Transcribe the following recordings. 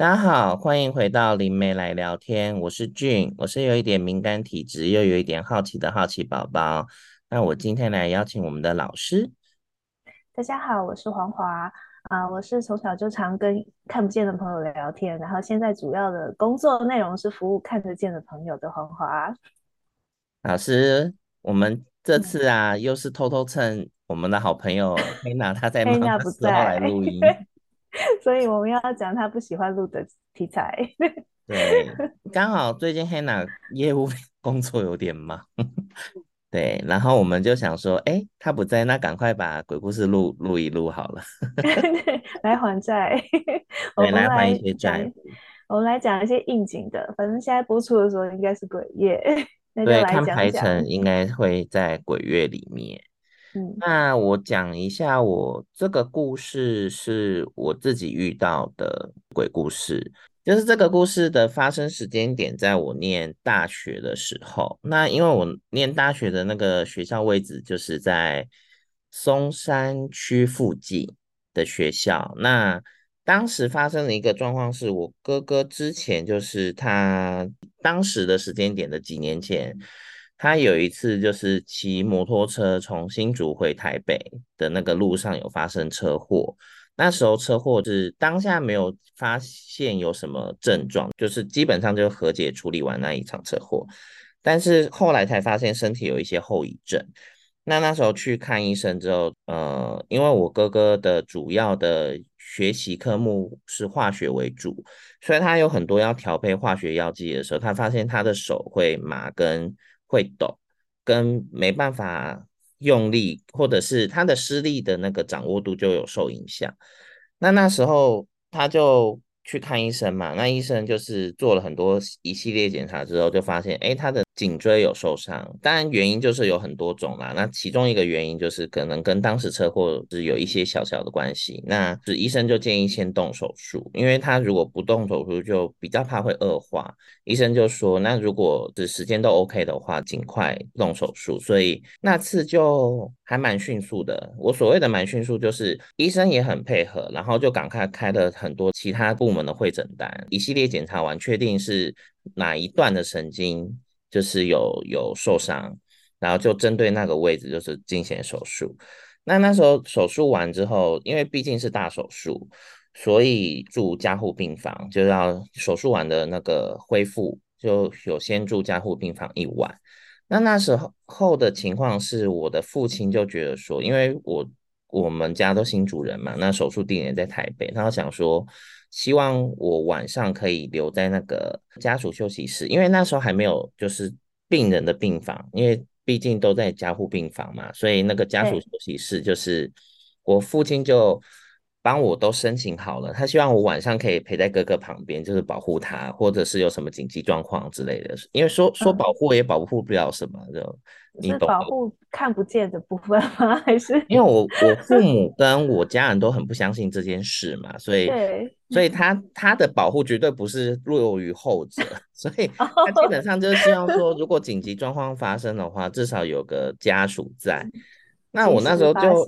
大家好，欢迎回到灵媒来聊天。我是俊，我是有一点敏感体质，又有一点好奇的好奇宝宝。那我今天来邀请我们的老师。大家好，我是黄华啊，我是从小就常跟看不见的朋友聊天，然后现在主要的工作内容是服务看得见的朋友的黄华。老师，我们这次啊，嗯、又是偷偷趁我们的好朋友黑娜她在 忙的时候来录音。所以我们要讲他不喜欢录的题材。对，刚好最近黑娜业务 工作有点忙，对，然后我们就想说，哎，他不在，那赶快把鬼故事录录一录好了，来还债，对，来还一些债。我们来讲一些应景的，反正现在播出的时候应该是鬼月，那就对，来讲讲看排程应该会在鬼月里面。那我讲一下，我这个故事是我自己遇到的鬼故事，就是这个故事的发生时间点在我念大学的时候。那因为我念大学的那个学校位置就是在松山区附近的学校。那当时发生的一个状况是，我哥哥之前就是他当时的时间点的几年前。他有一次就是骑摩托车从新竹回台北的那个路上有发生车祸，那时候车祸是当下没有发现有什么症状，就是基本上就和解处理完那一场车祸，但是后来才发现身体有一些后遗症。那那时候去看医生之后，呃，因为我哥哥的主要的学习科目是化学为主，所以他有很多要调配化学药剂的时候，他发现他的手会麻跟。会抖，跟没办法用力，或者是他的施力的那个掌握度就有受影响。那那时候他就去看医生嘛，那医生就是做了很多一系列检查之后，就发现，哎，他的。颈椎有受伤，当然原因就是有很多种啦。那其中一个原因就是可能跟当时车祸是有一些小小的关系。那是医生就建议先动手术，因为他如果不动手术就比较怕会恶化。医生就说，那如果是时间都 OK 的话，尽快动手术。所以那次就还蛮迅速的。我所谓的蛮迅速，就是医生也很配合，然后就赶快开了很多其他部门的会诊单，一系列检查完，确定是哪一段的神经。就是有有受伤，然后就针对那个位置就是进行手术。那那时候手术完之后，因为毕竟是大手术，所以住加护病房，就要手术完的那个恢复，就有先住加护病房一晚。那那时候的情况是，我的父亲就觉得说，因为我我们家都新主人嘛，那手术地点在台北，他想说。希望我晚上可以留在那个家属休息室，因为那时候还没有就是病人的病房，因为毕竟都在加护病房嘛，所以那个家属休息室就是我父亲就帮我都申请好了，他希望我晚上可以陪在哥哥旁边，就是保护他，或者是有什么紧急状况之类的。因为说说保护也保护不了什么，就你保护看不见的部分吗？还是因为我我父 母跟我家人都很不相信这件事嘛，所以。所以他他的保护绝对不是落于后者，所以他基本上就是希望说，如果紧急状况发生的话，至少有个家属在。那我那时候就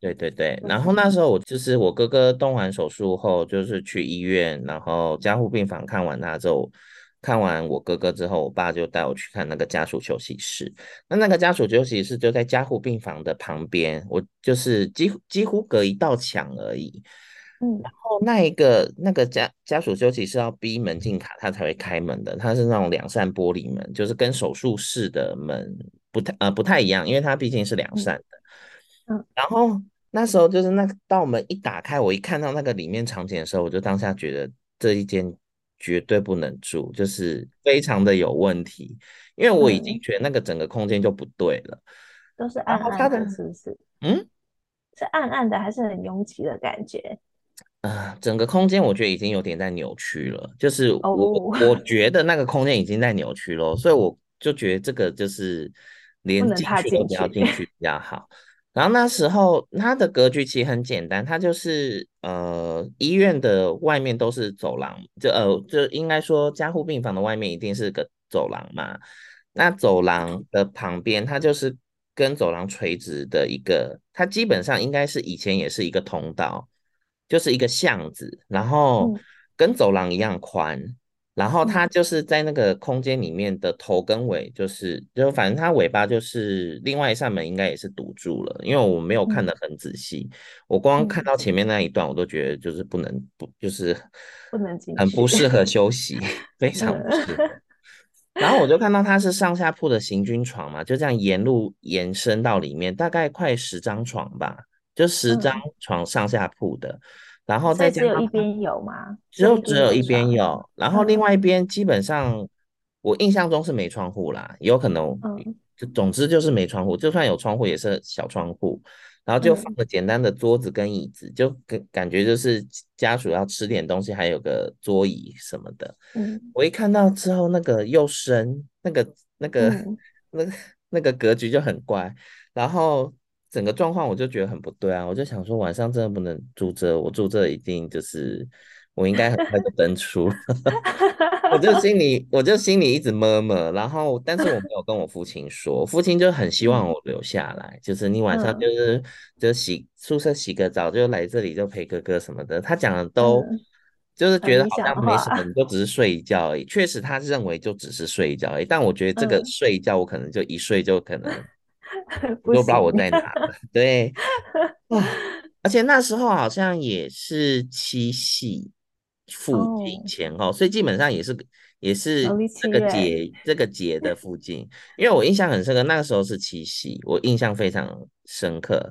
对对对，然后那时候我就是我哥哥动完手术后，就是去医院，然后加护病房看完他之后，看完我哥哥之后，我爸就带我去看那个家属休息室。那那个家属休息室就在加护病房的旁边，我就是几乎几乎隔一道墙而已。嗯，然后那一个那个家家属休息室要逼门禁卡，他才会开门的。它是那种两扇玻璃门，就是跟手术室的门不太呃不太一样，因为它毕竟是两扇的。嗯，然后那时候就是那个道门一打开，我一看到那个里面场景的时候，我就当下觉得这一间绝对不能住，就是非常的有问题，因为我已经觉得那个整个空间就不对了，都是暗暗的，是不是？嗯，是暗暗的，还是很拥挤的感觉？啊、呃，整个空间我觉得已经有点在扭曲了，就是我、oh. 我觉得那个空间已经在扭曲了，所以我就觉得这个就是连进去都不要进去比较好。然后那时候它的格局其实很简单，它就是呃医院的外面都是走廊，就呃就应该说加护病房的外面一定是个走廊嘛，那走廊的旁边它就是跟走廊垂直的一个，它基本上应该是以前也是一个通道。就是一个巷子，然后跟走廊一样宽。然后它就是在那个空间里面的头跟尾，就是就反正它尾巴就是另外一扇门应该也是堵住了，因为我没有看得很仔细，嗯、我光看到前面那一段，我都觉得就是不能不就是不能进，很不适合休息，非常不适合。然后我就看到它是上下铺的行军床嘛，就这样沿路延伸到里面，大概快十张床吧，就十张床上下铺的。嗯然后再只有一边有吗？只有只有一边有，然后另外一边基本上我印象中是没窗户啦，有可能，就总之就是没窗户，就算有窗户也是小窗户，然后就放个简单的桌子跟椅子，就感感觉就是家属要吃点东西，还有个桌椅什么的。嗯，我一看到之后，那个又深，那个那个那个那个格局就很怪，然后。整个状况我就觉得很不对啊，我就想说晚上真的不能住这，我住这一定就是我应该很快就登出，我就心里我就心里一直 murmur，然后但是我没有跟我父亲说，父亲就很希望我留下来，就是你晚上就是就洗宿舍洗个澡就来这里就陪哥哥什么的，他讲的都就是觉得好像没什么，你就只是睡一觉而已，确实他认为就只是睡一觉而已，但我觉得这个睡一觉我可能就一睡就可能。都不知道我在哪了，对，而且那时候好像也是七夕附近前后，所以基本上也是也是这个节这个节的附近，因为我印象很深刻，那个时候是七夕，我印象非常深刻。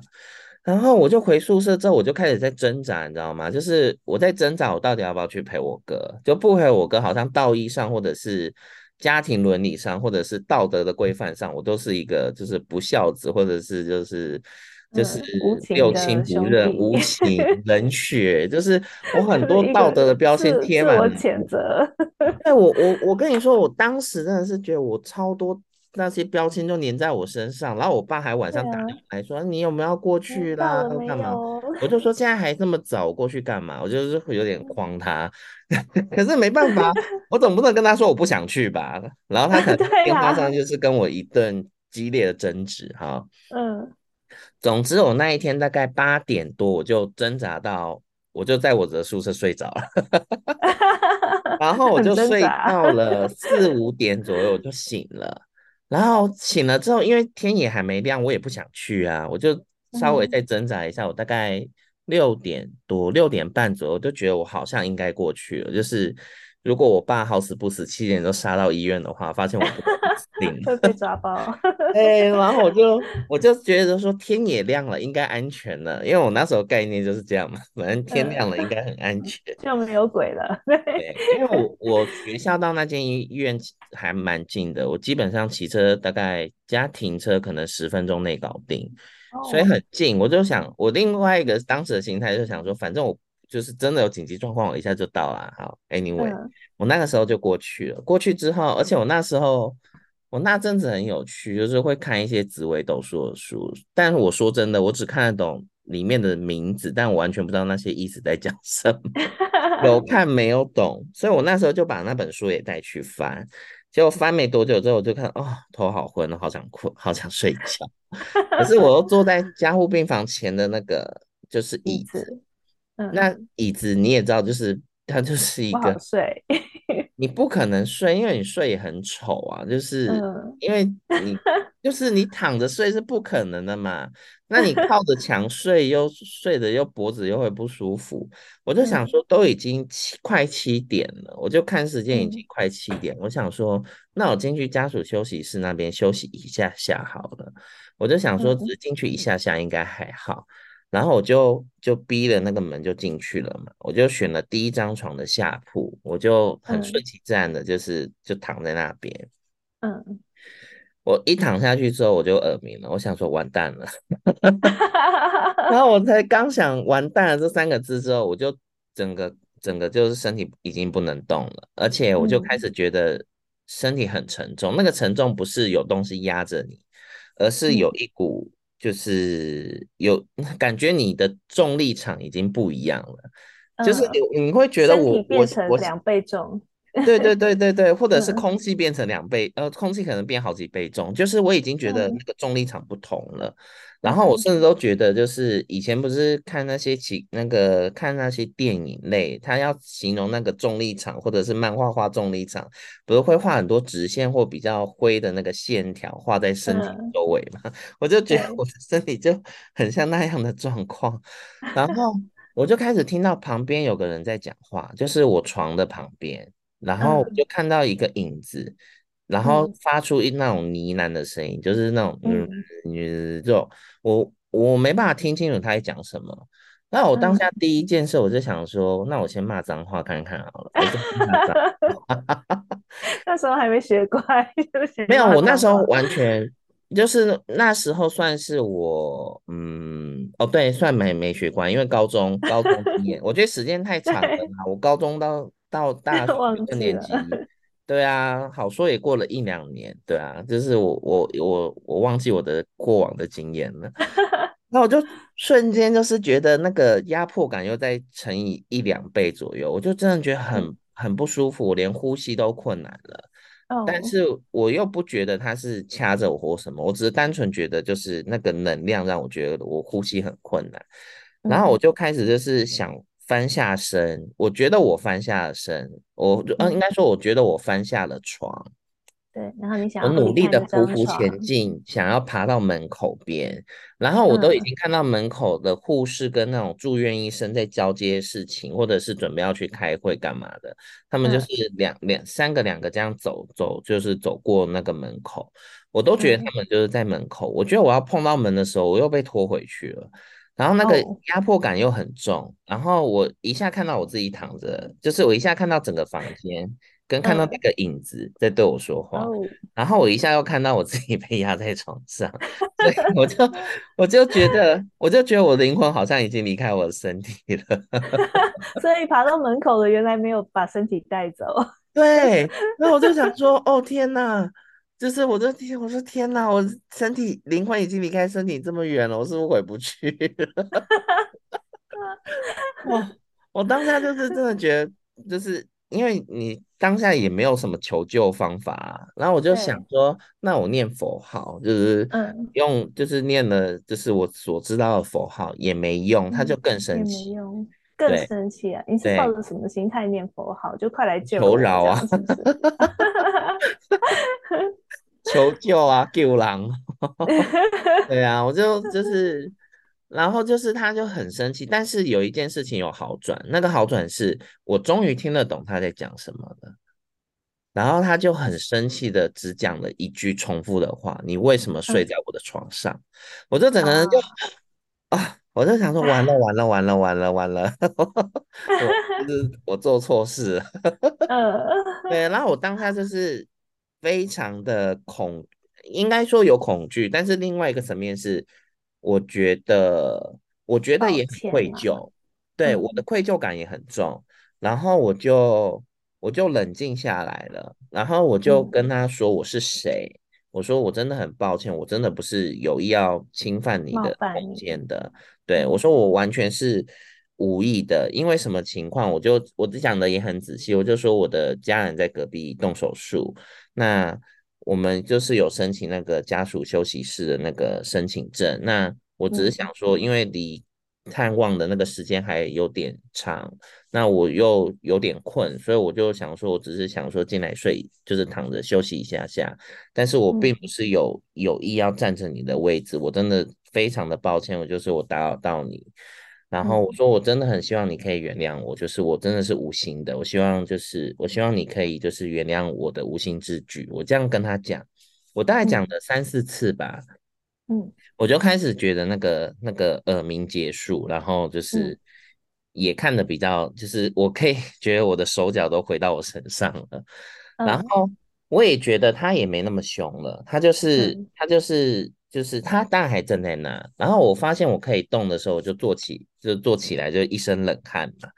然后我就回宿舍之后，我就开始在挣扎，你知道吗？就是我在挣扎，我到底要不要去陪我哥？就不陪我哥，好像道义上或者是。家庭伦理上，或者是道德的规范上，我都是一个就是不孝子，或者是就是就是六亲不认、无情 冷血，就是我很多道德的标签贴满。我谴责。对，我我我跟你说，我当时真的是觉得我超多。那些标签就粘在我身上，然后我爸还晚上打电话来说：“啊、你有没有要过去啦？干嘛？”我就说：“现在还这么早，我过去干嘛？”我就是会有点慌他，可是没办法，我总不能跟他说我不想去吧？然后他可能电话上就是跟我一顿激烈的争执哈。嗯，总之我那一天大概八点多，我就挣扎到，我就在我的宿舍睡着了，然后我就睡到了四五点左右，我就醒了。然后醒了之后，因为天也还没亮，我也不想去啊，我就稍微再挣扎一下。嗯、我大概六点多、六点半左右，就觉得我好像应该过去了。就是如果我爸好死不死七点钟杀到医院的话，发现我会被抓包。哎，然后我就我就觉得说天也亮了，应该安全了，因为我那时候概念就是这样嘛，反正天亮了应该很安全，就没有鬼了。对，因为我我学校到那间医院还蛮近的，我基本上骑车大概加停车可能十分钟内搞定，所以很近。我就想，我另外一个当时的心态就想说，反正我就是真的有紧急状况，我一下就到了。好，Anyway，我那个时候就过去了。过去之后，而且我那时候。我那阵子很有趣，就是会看一些紫微斗数的书，但是我说真的，我只看得懂里面的名字，但我完全不知道那些意思在讲什么，有 看没有懂，所以我那时候就把那本书也带去翻，结果翻没多久之后，我就看，哦，头好昏，好想困，好想睡觉，可是我又坐在加护病房前的那个就是椅子，嗯，那椅子你也知道，就是它就 是一个睡。你不可能睡，因为你睡也很丑啊，就是因为你 就是你躺着睡是不可能的嘛。那你靠着墙睡又睡的又脖子又会不舒服。我就想说，都已经七快七点了，我就看时间已经快七点，我想说，那我进去家属休息室那边休息一下下好了。我就想说，只是进去一下下应该还好。然后我就就逼了那个门就进去了嘛，我就选了第一张床的下铺，我就很顺其自然的，就是、嗯、就躺在那边。嗯，我一躺下去之后我就耳鸣了，我想说完蛋了，然后我才刚想完蛋了这三个字之后，我就整个整个就是身体已经不能动了，而且我就开始觉得身体很沉重，嗯、那个沉重不是有东西压着你，而是有一股。就是有 感觉，你的重力场已经不一样了。嗯、就是你你会觉得我我我两倍重，对对对对对，或者是空气变成两倍，呃，空气可能变好几倍重，就是我已经觉得那个重力场不同了。然后我甚至都觉得，就是以前不是看那些其那个看那些电影类，他要形容那个重力场，或者是漫画画重力场，不是会画很多直线或比较灰的那个线条画在身体周围嘛？我就觉得我的身体就很像那样的状况，然后 我就开始听到旁边有个人在讲话，就是我床的旁边，然后我就看到一个影子。然后发出一那种呢喃的声音，嗯、就是那种嗯，嗯，就我我没办法听清楚他在讲什么。那我当下第一件事，我就想说，嗯、那我先骂脏话看看好了。那时候还没学乖，没有，我那时候完全就是那时候算是我嗯哦对，算没没学乖，因为高中高中毕业，我觉得时间太长了嘛，我高中到到大学二年级。对啊，好说也过了一两年，对啊，就是我我我我忘记我的过往的经验了，那我就瞬间就是觉得那个压迫感又再乘以一两倍左右，我就真的觉得很很不舒服，我连呼吸都困难了。哦，但是我又不觉得他是掐着我或什么，我只是单纯觉得就是那个能量让我觉得我呼吸很困难，然后我就开始就是想。翻下身，我觉得我翻下了身，我嗯，应该说，我觉得我翻下了床。对，然后你。想，我努力的匍匐前进，想要爬到门口边，然后我都已经看到门口的护士跟那种住院医生在交接事情，或者是准备要去开会干嘛的，他们就是两两三个两个这样走走，就是走过那个门口，我都觉得他们就是在门口，我觉得我要碰到门的时候，我又被拖回去了。然后那个压迫感又很重，oh. 然后我一下看到我自己躺着，就是我一下看到整个房间，跟看到那个影子在对我说话，oh. 然后我一下又看到我自己被压在床上，所以我就我就觉得，我就觉得我的灵魂好像已经离开我的身体了。所以爬到门口的原来没有把身体带走。对，那我就想说，哦天哪！就是我这天，我说天哪，我身体灵魂已经离开身体这么远了，我是不是回不去了？我我当下就是真的觉得，就是因为你当下也没有什么求救方法啊，然后我就想说，那我念佛号，就是用就是念了，就是我所知道的佛号也没用，他就更神奇。更生气啊！你是抱着什么心态念佛号？就快来救求饶啊！求救啊！救狼！对啊，我就就是，然后就是他就很生气，但是有一件事情有好转，那个好转是我终于听得懂他在讲什么了。然后他就很生气的只讲了一句重复的话：“你为什么睡在我的床上？”嗯、我就整个人就啊。啊我就想说，完了完了完了完了完了，我就是我做错事了，对，然后我当下就是非常的恐，应该说有恐惧，但是另外一个层面是，我觉得我觉得也很愧疚，对，我的愧疚感也很重，然后我就我就冷静下来了，然后我就跟他说我是谁。我说我真的很抱歉，我真的不是有意要侵犯你的空间的。对，我说我完全是无意的，因为什么情况？我就我讲的也很仔细，我就说我的家人在隔壁动手术，那我们就是有申请那个家属休息室的那个申请证。那我只是想说，因为离探望的那个时间还有点长。那我又有点困，所以我就想说，我只是想说进来睡，就是躺着休息一下下。但是我并不是有有意要占着你的位置，我真的非常的抱歉，我就是我打扰到你。然后我说我真的很希望你可以原谅我，就是我真的是无心的，我希望就是我希望你可以就是原谅我的无心之举。我这样跟他讲，我大概讲了三四次吧，嗯，我就开始觉得那个那个耳鸣结束，然后就是。也看的比较，就是我可以 觉得我的手脚都回到我身上了，然。后我也觉得他也没那么凶了，他就是他就是就是他当然还站在那，然后我发现我可以动的时候，我就坐起就坐起来就一身冷汗嘛，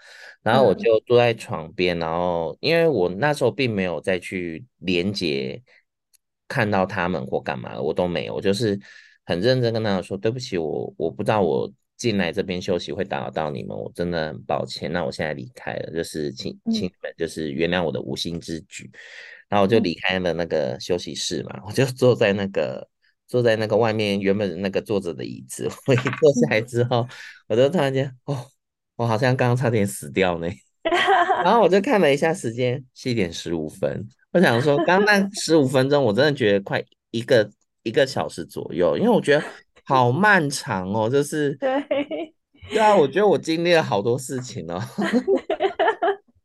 然后我就坐在床边，然后因为我那时候并没有再去连接看到他们或干嘛，我都没有，我就是很认真跟他们说对不起，我我不知道我。进来这边休息会打扰到你们，我真的很抱歉。那我现在离开了，就是请请你们就是原谅我的无心之举。然后我就离开了那个休息室嘛，我就坐在那个坐在那个外面原本那个坐着的椅子。我一坐下来之后，我就突然间哦，我好像刚刚差点死掉呢。然后我就看了一下时间，七点十五分。我想说，刚刚那十五分钟，我真的觉得快一个一个小时左右，因为我觉得好漫长哦，就是对对啊，我觉得我经历了好多事情哦。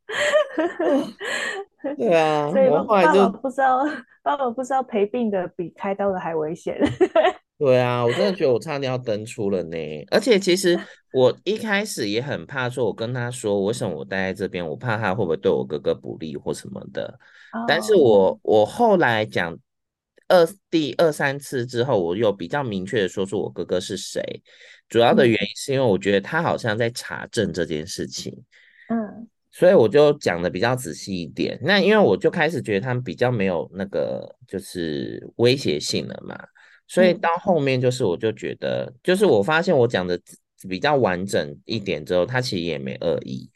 对啊，所以我后来就不知道，爸爸不知道陪病的比开刀的还危险。对啊，我真的觉得我差点要登出了呢。而且其实我一开始也很怕，说我跟他说为什么我待在这边，我怕他会不会对我哥哥不利或什么的。但是我我后来讲二第二三次之后，我又比较明确的说出我哥哥是谁。主要的原因是因为我觉得他好像在查证这件事情，嗯，所以我就讲的比较仔细一点。那因为我就开始觉得他们比较没有那个就是威胁性了嘛，所以到后面就是我就觉得，就是我发现我讲的比较完整一点之后，他其实也没恶意。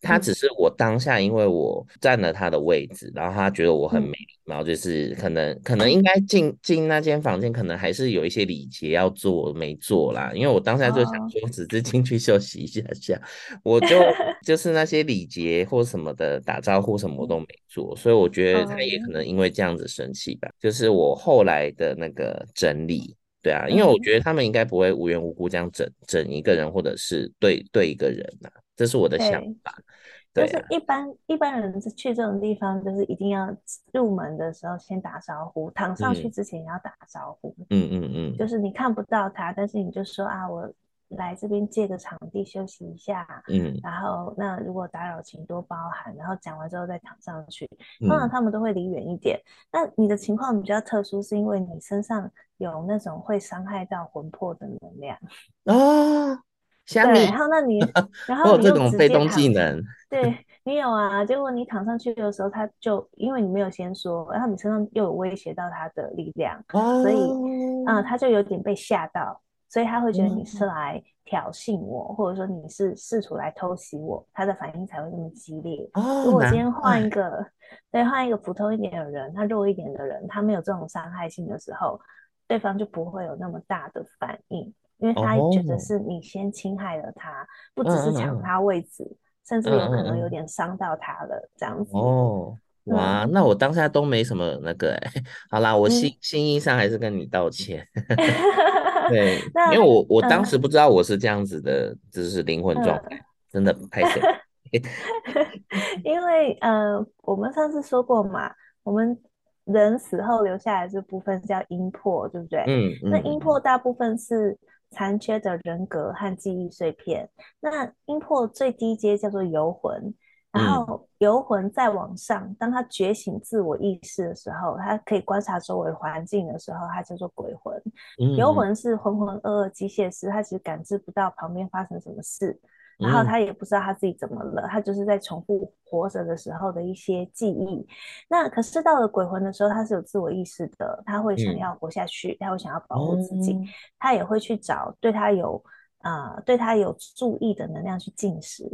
他只是我当下，因为我占了他的位置，然后他觉得我很没礼貌，就是可能可能应该进进那间房间，可能还是有一些礼节要做没做啦。因为我当下就想说，只是进去休息一下下，我就 就是那些礼节或什么的打招呼什么都没做，所以我觉得他也可能因为这样子生气吧。就是我后来的那个整理，对啊，因为我觉得他们应该不会无缘无故这样整整一个人，或者是对对一个人呐。这是我的想法，对，就是一般一般人去这种地方，就是一定要入门的时候先打招呼，躺上去之前也要打招呼，嗯嗯嗯，就是你看不到他，但是你就说啊，我来这边借个场地休息一下，嗯，然后那如果打扰，请多包涵，然后讲完之后再躺上去，通常他们都会离远一点。那你的情况比较特殊，是因为你身上有那种会伤害到魂魄的能量。啊。对，然后那你，然后你又直接被动技能，对你有啊。结果你躺上去的时候，他就因为你没有先说，然后你身上又有威胁到他的力量，哦、所以啊、呃，他就有点被吓到，所以他会觉得你是来挑衅我，嗯、或者说你是试图来偷袭我，他的反应才会那么激烈。哦、如果今天换一个，对，换一个普通一点的人，他弱一点的人，他没有这种伤害性的时候，对方就不会有那么大的反应。因为他觉得是你先侵害了他，哦、不只是抢他位置，嗯、甚至有可能有点伤到他了，嗯、这样子。哦，哇，嗯、那我当下都没什么那个哎。好啦，我心、嗯、心意上还是跟你道歉。对，那因为我我当时不知道我是这样子的，就、嗯、是灵魂状态，真的太险。因为呃，我们上次说过嘛，我们人死后留下来这部分叫阴魄，对不对？嗯。嗯，那阴魄大部分是。残缺的人格和记忆碎片。那阴魄最低阶叫做游魂，然后游魂再往上，当他觉醒自我意识的时候，他可以观察周围环境的时候，他叫做鬼魂。游魂是浑浑噩噩机械师，他其实感知不到旁边发生什么事。然后他也不知道他自己怎么了，他就是在重复活着的时候的一些记忆。那可是到了鬼魂的时候，他是有自我意识的，他会想要活下去，他会想要保护自己，他也会去找对他有啊、呃、对他有注意的能量去进食。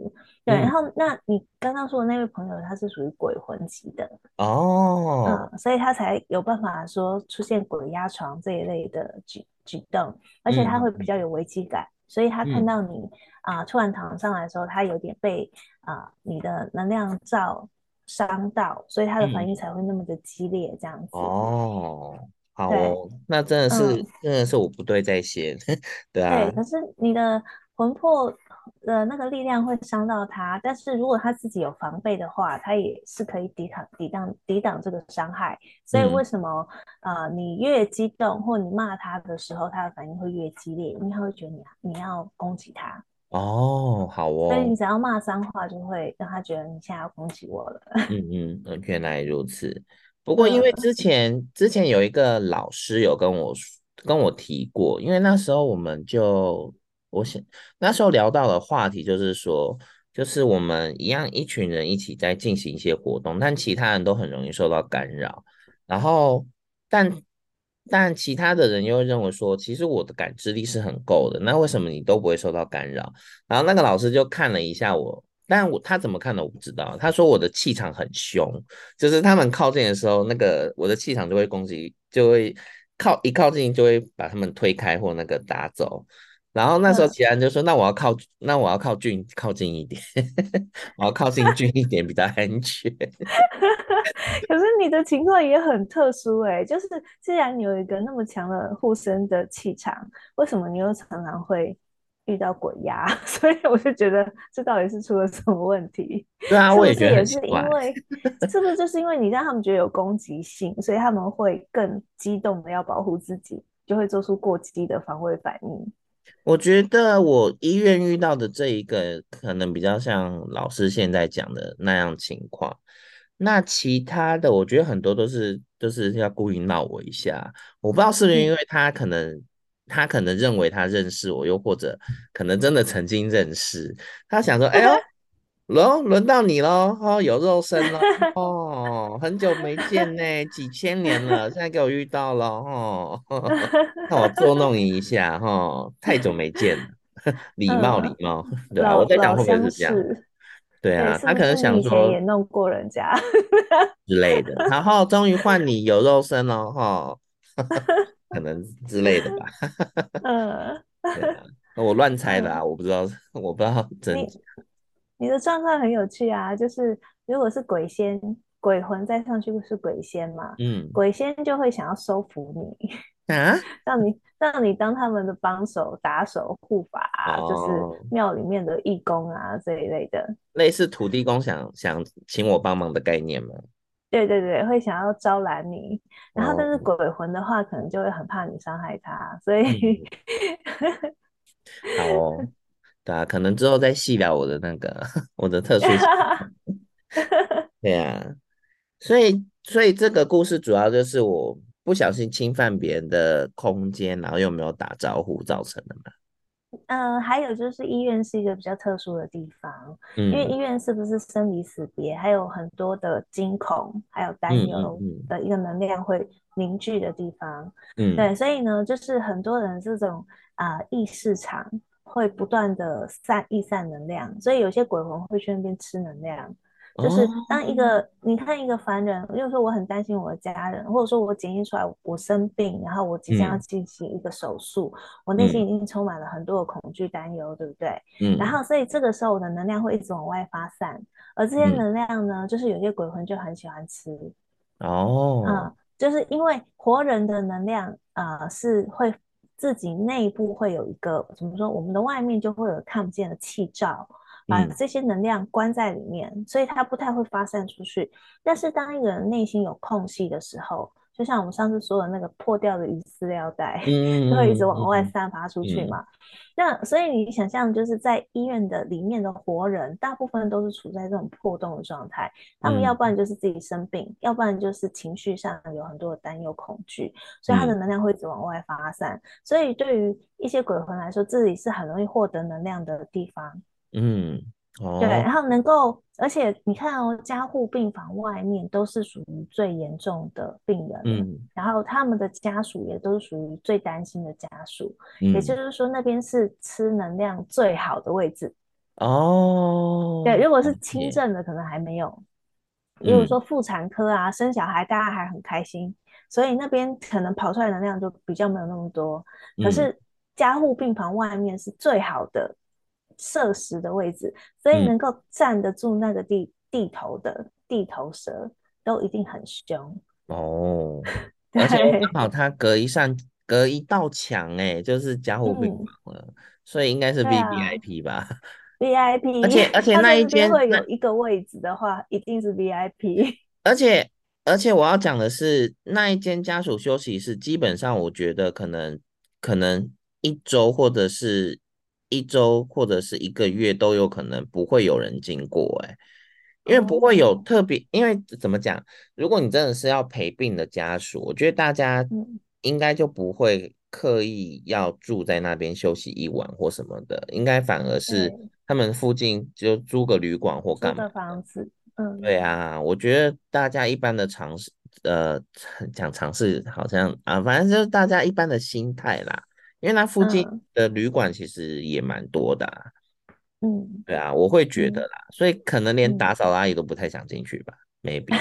对，然后那你刚刚说的那位朋友，他是属于鬼魂级的哦，嗯，所以他才有办法说出现鬼压床这一类的举举动，而且他会比较有危机感。所以他看到你啊、突然躺上来的时候，他有点被啊、呃、你的能量罩伤到，所以他的反应才会那么的激烈，这样子。哦，好哦，那真的是、嗯、真的是我不对在先，对啊。对，可是你的魂魄。的，那个力量会伤到他，但是如果他自己有防备的话，他也是可以抵抗、抵挡、抵挡这个伤害。所以为什么、嗯、呃，你越激动或你骂他的时候，他的反应会越激烈？因为他会觉得你你要攻击他。哦，好哦。所以你只要骂脏话，就会让他觉得你现在要攻击我了。嗯嗯，原来如此。不过因为之前、嗯、之前有一个老师有跟我跟我提过，因为那时候我们就。我想那时候聊到的话题就是说，就是我们一样一群人一起在进行一些活动，但其他人都很容易受到干扰。然后，但但其他的人又认为说，其实我的感知力是很够的，那为什么你都不会受到干扰？然后那个老师就看了一下我，但我他怎么看的我不知道。他说我的气场很凶，就是他们靠近的时候，那个我的气场就会攻击，就会靠一靠近就会把他们推开或那个打走。然后那时候其他人就说：“那我要靠，那我要靠近靠近一点，我要靠近近一点比较安全。”可是你的情况也很特殊哎，就是既然你有一个那么强的护身的气场，为什么你又常常会遇到鬼压？所以我就觉得这到底是出了什么问题？对啊，我也觉得也是因为，是不是就是因为你让他们觉得有攻击性，所以他们会更激动的要保护自己，就会做出过激的防卫反应？我觉得我医院遇到的这一个可能比较像老师现在讲的那样情况，那其他的我觉得很多都是都、就是要故意闹我一下，我不知道是不是因为他可能、嗯、他可能认为他认识我，又或者可能真的曾经认识，他想说，哎呦。轮轮到你喽，哦，有肉身了，哦，很久没见呢，几千年了，现在给我遇到了，哦，让我捉弄你 一下，哈、哦，太久没见了，礼貌礼貌，对啊，我在想会不会是这样，对啊，他可能想说也弄过人家之类的，然后终于换你有肉身了，哈、哦，可能之类的吧，嗯，对啊，我乱猜的啊，我不知道，我不知道真。你的状况很有趣啊，就是如果是鬼仙、鬼魂再上去，不是鬼仙嘛？嗯，鬼仙就会想要收服你啊，让你让你当他们的帮手、打手、护法就是庙里面的义工啊这一类的，类似土地公想想请我帮忙的概念吗？对对对，会想要招揽你，然后但是鬼魂的话，可能就会很怕你伤害他，所以，哦。对啊，可能之后再细聊我的那个 我的特殊情况。对啊，所以所以这个故事主要就是我不小心侵犯别人的空间，然后又没有打招呼造成的嘛。嗯、呃，还有就是医院是一个比较特殊的地方，嗯、因为医院是不是生离死别，还有很多的惊恐，还有担忧的一个能量会凝聚的地方。嗯，对，所以呢，就是很多人这种啊、呃、意识场。会不断的散溢散能量，所以有些鬼魂会去那边吃能量。就是当一个、哦、你看一个凡人，比如说我很担心我的家人，或者说我检验出来我生病，然后我即将要进行一个手术，嗯、我内心已经充满了很多的恐惧担忧，对不对？嗯。然后所以这个时候我的能量会一直往外发散，而这些能量呢，嗯、就是有些鬼魂就很喜欢吃。哦。啊、嗯，就是因为活人的能量啊、呃、是会。自己内部会有一个怎么说？我们的外面就会有看不见的气罩，把这些能量关在里面，嗯、所以它不太会发散出去。但是当一个人内心有空隙的时候，就像我们上次说的那个破掉的鱼饲料袋，嗯、就会一直往外散发出去嘛。嗯、那所以你想象，就是在医院的里面的活人，大部分都是处在这种破洞的状态。他们要不然就是自己生病，嗯、要不然就是情绪上有很多的担忧、恐惧，所以他的能量会一直往外发散。嗯、所以对于一些鬼魂来说，这里是很容易获得能量的地方。嗯。哦、对，然后能够，而且你看哦，加护病房外面都是属于最严重的病人，嗯，然后他们的家属也都是属于最担心的家属，嗯、也就是说那边是吃能量最好的位置。哦，对，如果是轻症的，可能还没有。嗯、如果说妇产科啊，生小孩大家还很开心，所以那边可能跑出来能量就比较没有那么多。可是加护病房外面是最好的。设食的位置，所以能够站得住那个地、嗯、地头的地头蛇都一定很凶哦。而且刚好它隔一扇隔一道墙，哎，就是加护病房了，嗯、所以应该是 V V I P 吧？V I P，而且而且那一间会有一个位置的话，一定是 V I P。而且而且我要讲的是，那一间家属休息室，基本上我觉得可能可能一周或者是。一周或者是一个月都有可能不会有人经过哎、欸，因为不会有特别，因为怎么讲？如果你真的是要陪病的家属，我觉得大家应该就不会刻意要住在那边休息一晚或什么的，应该反而是他们附近就租个旅馆或干嘛的房子。嗯，对啊，我觉得大家一般的尝试呃 讲尝试，好像啊，反正就是大家一般的心态啦。因为那附近的旅馆其实也蛮多的，啊，嗯，对啊，我会觉得啦，嗯、所以可能连打扫的阿姨都不太想进去吧，嗯、maybe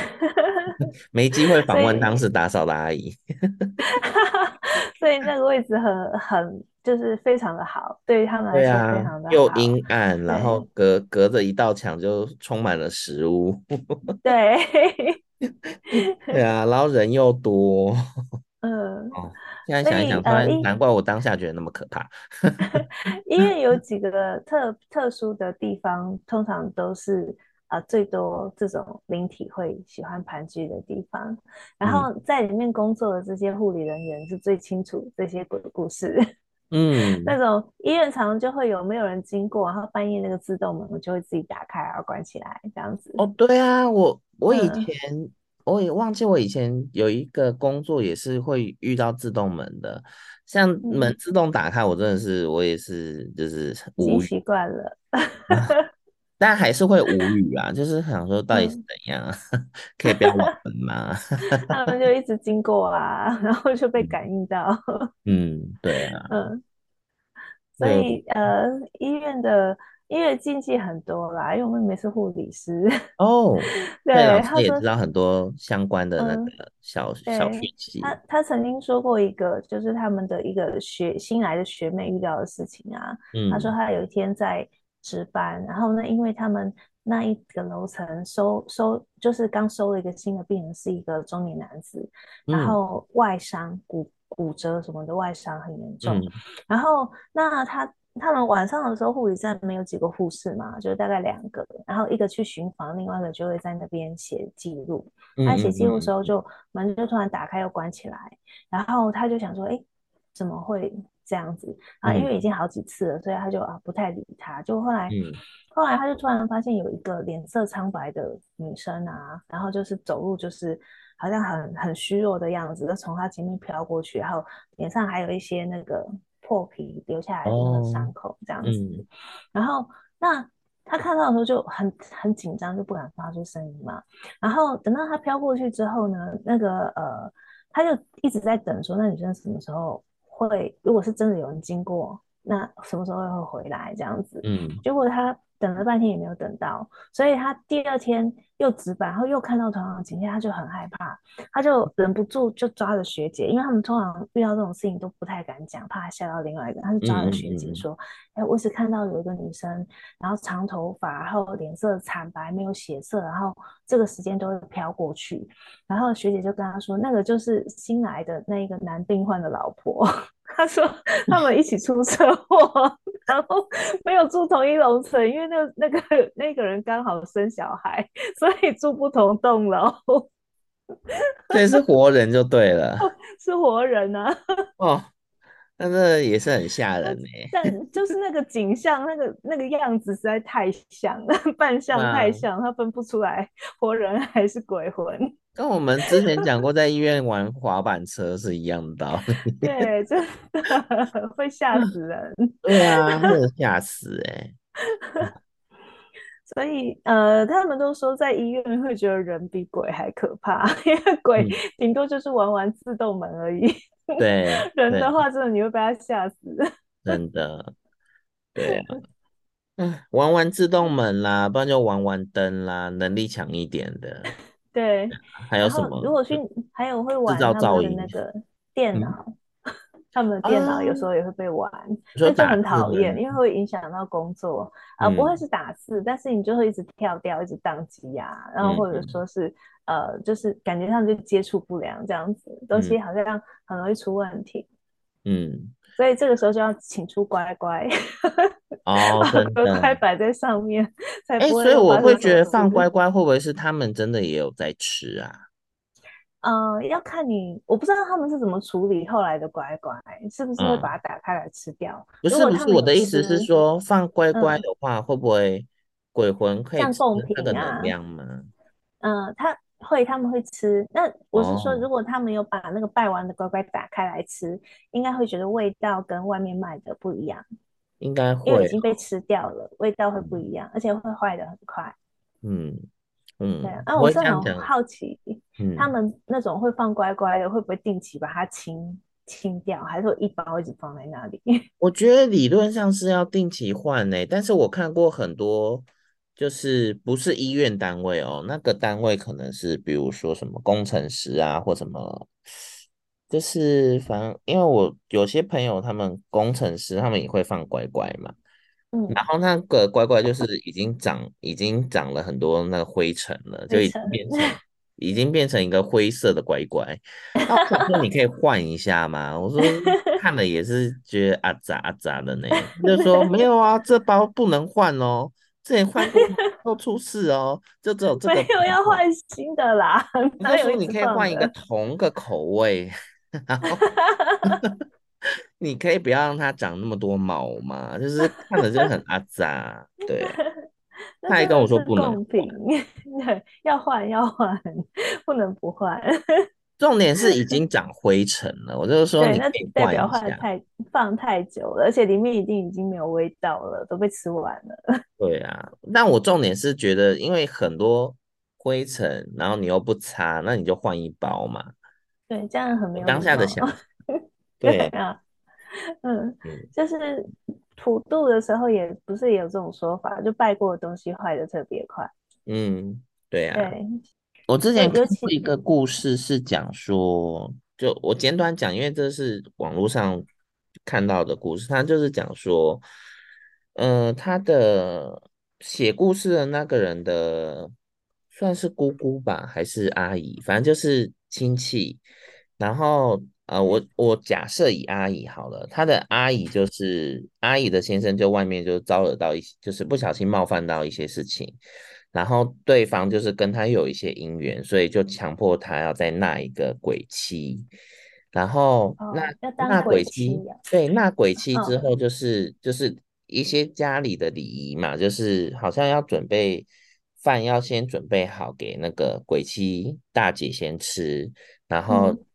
没机会访问当时打扫的阿姨。所以那个位置很很就是非常的好，对于他们来说非常的又阴暗，然后隔隔着一道墙就充满了食物。对，对啊，然后人又多。嗯。哦现在想一想，突然难怪我当下觉得那么可怕。医院有几个特特殊的地方，通常都是啊、呃、最多这种灵体会喜欢盘踞的地方。然后在里面工作的这些护理人员是最清楚这些鬼故事。嗯，那种医院常常就会有没有人经过，然后半夜那个自动门我就会自己打开，然后关起来这样子。哦，对啊，我我以前。嗯我也忘记我以前有一个工作也是会遇到自动门的，像门自动打开，我真的是我也是就是无语，习惯了，但还是会 无语啊，就是想说到底是怎样，嗯、可以不要关门吗？他们就一直经过啊，然后就被感应到。嗯，对啊，嗯，所以呃，医院的。因为禁忌很多啦，因为我妹妹是护理师哦，对，他也知道很多相关的那个小、嗯、小讯息。他他曾经说过一个，就是他们的一个学新来的学妹遇到的事情啊。嗯，他说他有一天在值班，然后呢，因为他们那一个楼层收收就是刚收了一个新的病人，是一个中年男子，然后外伤骨骨折什么的外伤很严重，嗯、然后那他。他们晚上的时候，护理站没有几个护士嘛，就大概两个，然后一个去巡房，另外一个就会在那边写记录。他写记录的时候，就门就突然打开又关起来，然后他就想说：“哎，怎么会这样子啊？”因为已经好几次了，所以他就啊不太理他。就后来，后来他就突然发现有一个脸色苍白的女生啊，然后就是走路就是好像很很虚弱的样子，就从他前面飘过去，然后脸上还有一些那个。破皮留下来的那个伤口，这样子。哦嗯、然后，那他看到的时候就很很紧张，就不敢发出声音嘛。然后等到他飘过去之后呢，那个呃，他就一直在等，说那女生什么时候会？如果是真的有人经过，那什么时候会回来？这样子。嗯。结果他。等了半天也没有等到，所以他第二天又值班，然后又看到同样的情况，他就很害怕，他就忍不住就抓着学姐，因为他们通常遇到这种事情都不太敢讲，怕吓到另外一个，他就抓着学姐说：“哎、嗯嗯嗯欸，我只看到有一个女生，然后长头发，然后脸色惨白，没有血色，然后这个时间都会飘过去。”然后学姐就跟他说：“那个就是新来的那一个男病患的老婆。” 他说 他们一起出车祸，然后没有住同一楼层，因为那那个那个人刚好生小孩，所以住不同栋楼。对，是活人就对了，是活人啊。哦，那这也是很吓人呢。但就是那个景象，那个那个样子实在太像了，扮相太像，他分不出来活人还是鬼魂。跟我们之前讲过，在医院玩滑板车是一样的道理。对，真的会吓死人。对啊，会吓死哎、欸。所以呃，他们都说在医院会觉得人比鬼还可怕，因为鬼顶多就是玩玩自动门而已。对，人的话真的你会被他吓死。真的。对啊。嗯，玩玩自动门啦，不然就玩玩灯啦，能力强一点的。对，还有什么？如果去，还有会玩他们的那个电脑，嗯、他们的电脑有时候也会被玩，那、啊、就很讨厌，因为会影响到工作啊、嗯呃。不会是打字，但是你就会一直跳掉，一直宕机呀，然后或者说是、嗯、呃，就是感觉上就接触不良这样子，东西好像很容易出问题。嗯。所以这个时候就要请出乖乖哦，乖乖摆在上面才所以我会觉得放乖乖会不会是他们真的也有在吃啊？嗯、呃，要看你，我不知道他们是怎么处理后来的乖乖，是不是会把它打开来吃掉？不是不是，我的意思是说，放乖乖的话，会不会鬼魂可以吃它的能量吗？嗯、呃，他。会，他们会吃。那我是说，如果他们有把那个拜完的乖乖打开来吃，哦、应该会觉得味道跟外面卖的不一样。应该会，因为已经被吃掉了，味道会不一样，嗯、而且会坏的很快。嗯嗯。对啊，我是很好奇，嗯，他们那种会放乖乖的，会不会定期把它清清掉，还是说一包一直放在那里？我觉得理论上是要定期换呢，但是我看过很多，就是不是医院单位哦，那个单位可能是比如说什么工程师啊，或什么，就是反正因为我有些朋友他们工程师，他们也会放乖乖嘛，嗯，然后那个乖乖就是已经长已经长了很多那个灰尘了，就已经变成。已经变成一个灰色的乖乖，那我说你可以换一下吗？我说 看了也是觉得啊杂啊杂的呢，就说没有啊，这包不能换哦，之前换过都出事哦，就只有这个没有要换新的啦。他说你可以换一个同个口味，然后 你可以不要让它长那么多毛嘛，就是看了就很阿杂，对。他还跟我说不能，对，要换要换，不能不换。重点是已经长灰尘了，我就是说你可以换一下。代表换太放太久了，而且里面已经已经没有味道了，都被吃完了。对啊，但我重点是觉得，因为很多灰尘，然后你又不擦，那你就换一包嘛。对，这样很没有当下的想法。对啊，嗯，就是。普渡的时候也不是也有这种说法，就拜过的东西坏的特别快。嗯，对啊。对，我之前看过一个故事，是讲说，就我简短讲，因为这是网络上看到的故事，他就是讲说，嗯、呃，他的写故事的那个人的算是姑姑吧，还是阿姨，反正就是亲戚，然后。呃，我我假设以阿姨好了，她的阿姨就是阿姨的先生，就外面就招惹到一些，就是不小心冒犯到一些事情，然后对方就是跟他有一些姻缘，所以就强迫他要再纳一个鬼妻，然后那纳鬼妻，对，纳鬼妻之后就是、哦、就是一些家里的礼仪嘛，就是好像要准备饭要先准备好给那个鬼妻大姐先吃，然后。嗯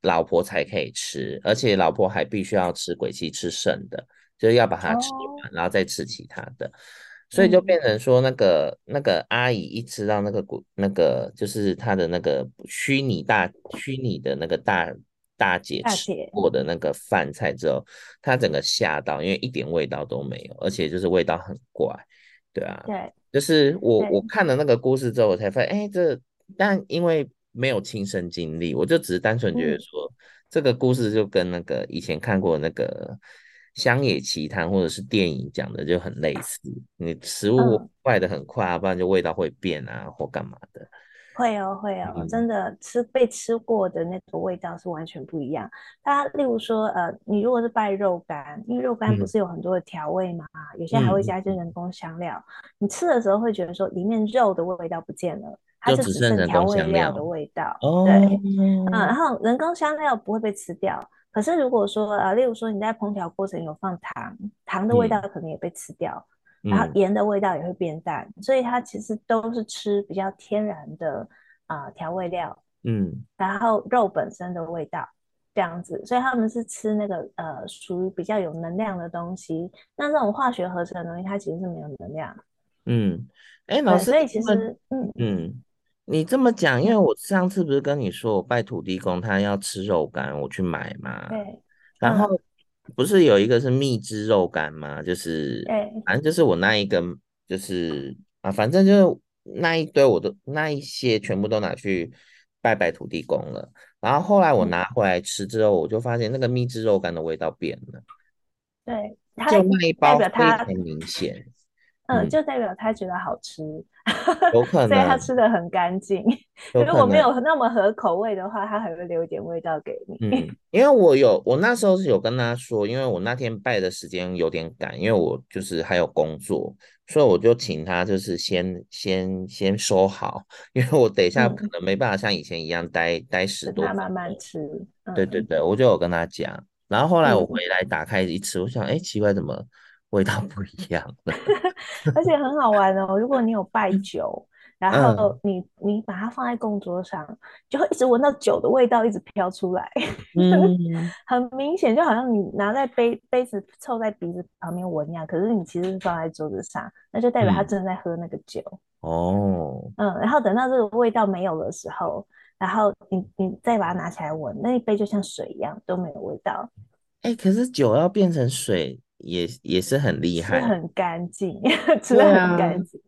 老婆才可以吃，而且老婆还必须要吃鬼妻吃剩的，就是要把它吃完，然后再吃其他的，所以就变成说，那个那个阿姨一吃到那个鬼那个就是她的那个虚拟大虚拟的那个大大姐吃过的那个饭菜之后，她整个吓到，因为一点味道都没有，而且就是味道很怪，对啊，对，就是我我。看了那个故事之后，我才发现，哎，这但因为。没有亲身经历，我就只是单纯觉得说，嗯、这个故事就跟那个以前看过那个《乡野奇谈》或者是电影讲的就很类似。你食物坏的很快啊，嗯、不然就味道会变啊，或干嘛的。会哦，会哦，嗯、真的吃被吃过的那种味道是完全不一样。它例如说，呃，你如果是拜肉干，因为肉干不是有很多的调味嘛，嗯、有些还会加一些人工香料，嗯、你吃的时候会觉得说里面肉的味道不见了。它就只剩调味料的味道，对，嗯，然后人工香料不会被吃掉。可是如果说呃，例如说你在烹调过程有放糖，糖的味道可能也被吃掉，嗯、然后盐的味道也会变淡，嗯、所以它其实都是吃比较天然的啊、呃、调味料，嗯，然后肉本身的味道这样子，所以他们是吃那个呃属于比较有能量的东西。那这种化学合成的东西，它其实是没有能量，嗯，哎，老师，所以其实嗯。嗯。嗯你这么讲，因为我上次不是跟你说我拜土地公，他要吃肉干，我去买嘛。对。嗯、然后不是有一个是蜜汁肉干吗？就是对，反正就是我那一根，就是啊，反正就是那一堆，我都那一些全部都拿去拜拜土地公了。然后后来我拿回来吃之后，我就发现那个蜜汁肉干的味道变了。对，就那一包非常明显。嗯，就代表他觉得好吃，有可 能，所以他吃的很干净。如果没有那么合口味的话，他还会留一点味道给你。嗯，因为我有，我那时候是有跟他说，因为我那天拜的时间有点赶，因为我就是还有工作，所以我就请他就是先先先收好，因为我等一下可能没办法像以前一样待、嗯、待十多分钟，慢慢吃。嗯、对对对，我就有跟他讲，然后后来我回来打开一吃，我想，哎，奇怪，怎么？味道不一样了，而且很好玩哦。如果你有拜酒，然后你、嗯、你把它放在供桌上，就会一直闻到酒的味道一直飘出来，嗯、很明显，就好像你拿在杯杯子凑在鼻子旁边闻一样。可是你其实是放在桌子上，那就代表他正在喝那个酒。哦，嗯，然后等到这个味道没有的时候，然后你你再把它拿起来闻，那一杯就像水一样都没有味道。哎、欸，可是酒要变成水也也是很厉害，很干净，吃的很干净。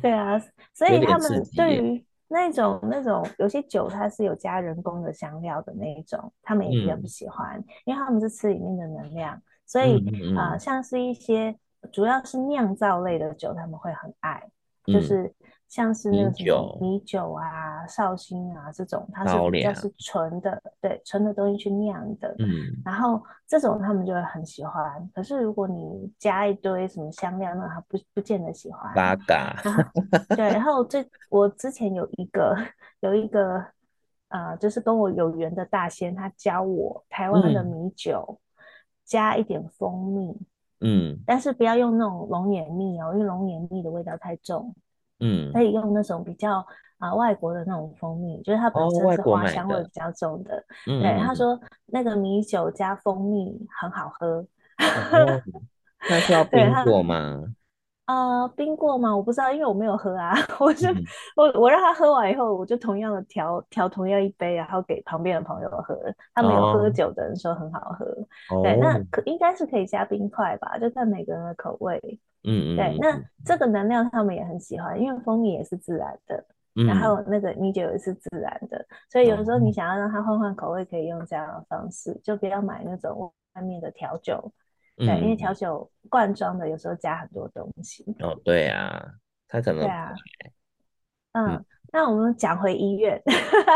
对啊，所以他们对于那种那种有些酒，它是有加人工的香料的那一种，他们也比较不喜欢，嗯、因为他们是吃里面的能量。所以啊、嗯呃，像是一些主要是酿造类的酒，他们会很爱，嗯、就是。像是那个什么米酒啊、绍兴啊这种，它是比较是纯的，对纯的东西去酿的。嗯，然后这种他们就会很喜欢。可是如果你加一堆什么香料，那他不不见得喜欢。八嘎。对，然后这我之前有一个有一个呃，就是跟我有缘的大仙，他教我台湾的米酒、嗯、加一点蜂蜜。嗯，但是不要用那种龙眼蜜哦，因为龙眼蜜的味道太重。嗯，可以用那种比较啊、呃、外国的那种蜂蜜，就是它本身是花香味比较重的。哦、的对，他说那个米酒加蜂蜜很好喝。哦、那是要 冰过吗？呃，冰过吗？我不知道，因为我没有喝啊。我就、嗯、我我让他喝完以后，我就同样的调调同样一杯，然后给旁边的朋友喝。他没有喝酒的人说很好喝。哦、对，那可应该是可以加冰块吧？就看每个人的口味。嗯嗯，对，那这个能量他们也很喜欢，因为蜂蜜也是自然的，嗯、然后那个米酒也是自然的，所以有时候你想要让他换换口味，可以用这样的方式，就不要买那种外面的调酒，对，嗯、因为调酒罐装的有时候加很多东西。哦，对啊，他可能对啊，嗯。嗯那我们讲回医院，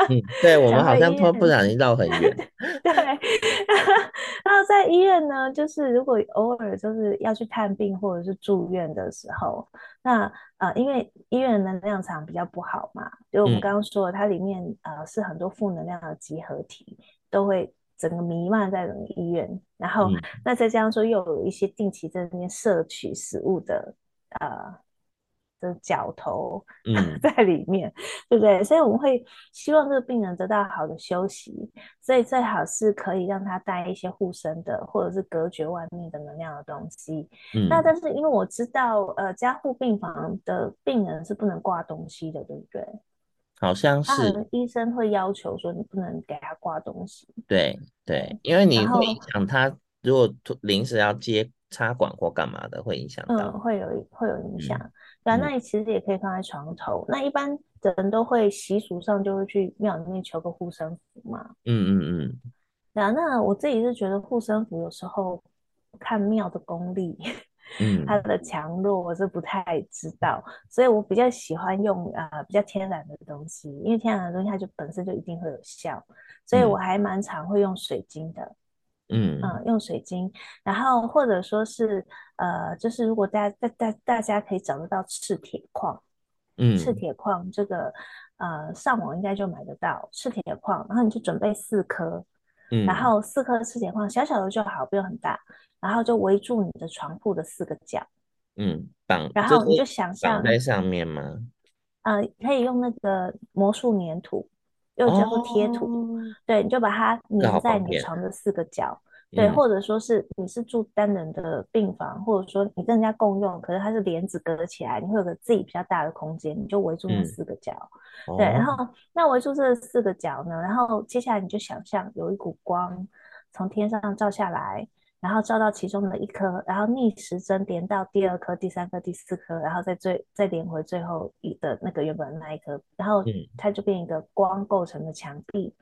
嗯，对，我们好像突不小心绕很远。对，然后在医院呢，就是如果偶尔就是要去探病或者是住院的时候，那呃，因为医院的能量场比较不好嘛，就我们刚刚说的，它里面呃是很多负能量的集合体，都会整个弥漫在整个医院。然后，嗯、那再加上说又有一些定期在那边摄取食物的呃。的角头嗯 在里面，嗯、对不对？所以我们会希望这个病人得到好的休息，所以最好是可以让他带一些护身的，或者是隔绝外面的能量的东西。嗯，那但是因为我知道，呃，加护病房的病人是不能挂东西的，对不对？好像是，医生会要求说你不能给他挂东西。对对，因为你会影响他，如果临时要接插管或干嘛的，会影响到，嗯，会有会有影响。嗯对啊，那你其实也可以放在床头。嗯、那一般的人都会习俗上就会去庙里面求个护身符嘛。嗯嗯嗯。对啊，那我自己是觉得护身符有时候看庙的功力，嗯，它的强弱我是不太知道，所以我比较喜欢用呃比较天然的东西，因为天然的东西它就本身就一定会有效，所以我还蛮常会用水晶的。嗯。嗯，用水晶，然后或者说是呃，就是如果大家大大大家可以找得到赤铁矿，嗯，赤铁矿这个呃上网应该就买得到赤铁矿，然后你就准备四颗，嗯，然后四颗磁铁矿小小的就好，不用很大，然后就围住你的床铺的四个角，嗯，绑，然后你就想象在上面吗？呃，可以用那个魔术粘土。又叫做贴土，哦、对，你就把它粘在你床的四个角，对，或者说是你是住单人的病房，嗯、或者说你跟人家共用，可是它是帘子隔起来，你会有个自己比较大的空间，你就围住那四个角，嗯、对，然后那围住这四个角呢，然后接下来你就想象有一股光从天上照下来。然后照到其中的一颗，然后逆时针连到第二颗、第三颗、第四颗，然后再最再连回最后一的那个原本的那一颗，然后它就变一个光构成的墙壁。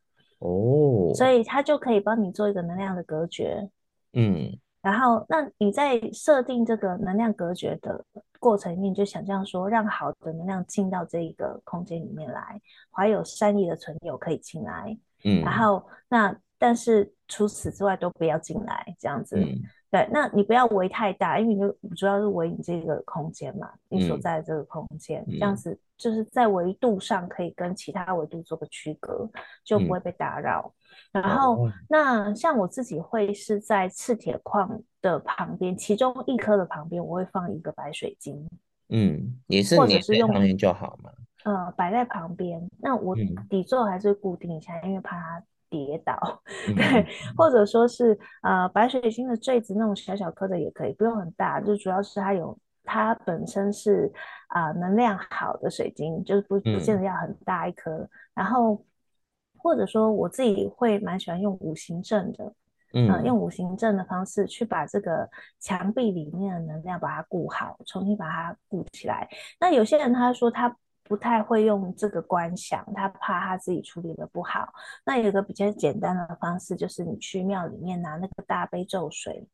哦，所以它就可以帮你做一个能量的隔绝。嗯，然后那你在设定这个能量隔绝的过程里面，就想象说，让好的能量进到这一个空间里面来，怀有善意的存有可以进来。嗯，然后那。但是除此之外都不要进来，这样子。嗯、对，那你不要围太大，因为你就主要是围你这个空间嘛，嗯、你所在的这个空间，嗯、这样子就是在维度上可以跟其他维度做个区隔，就不会被打扰。嗯、然后，哦、那像我自己会是在赤铁矿的旁边，其中一颗的旁边，我会放一个白水晶。嗯，也是，或者是用就好嘛。呃摆在旁边，那我底座还是固定一下，嗯、因为怕它跌倒。嗯、对，或者说是呃白水晶的坠子那种小小颗的也可以，不用很大，就主要是它有它本身是啊、呃、能量好的水晶，就是不不见得要很大一颗。嗯、然后或者说我自己会蛮喜欢用五行阵的。嗯、呃，用五行阵的方式去把这个墙壁里面的能量把它固好，重新把它固起来。那有些人他说他不太会用这个观想，他怕他自己处理的不好。那有一个比较简单的方式，就是你去庙里面拿那个大悲咒水，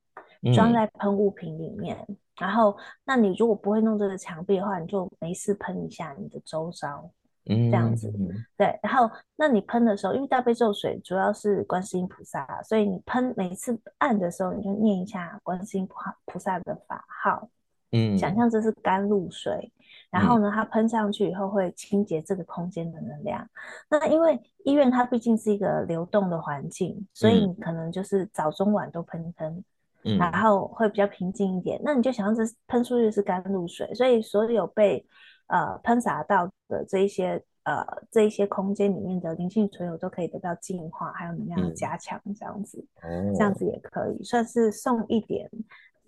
装在喷雾瓶里面，嗯、然后，那你如果不会弄这个墙壁的话，你就没事喷一下你的周遭。嗯，这样子，对。然后，那你喷的时候，因为大悲咒水主要是观世音菩萨，所以你喷每次按的时候，你就念一下观世音菩萨的法号。嗯，想象这是甘露水，然后呢，它喷上去以后会清洁这个空间的能量。那因为医院它毕竟是一个流动的环境，所以你可能就是早中晚都喷一喷，嗯，然后会比较平静一点。那你就想象这喷出去是甘露水，所以所有被呃，喷洒到的这一些呃，这一些空间里面的灵性存有都可以得到净化，还有能量的加强，这样子，嗯、这样子也可以算是送一点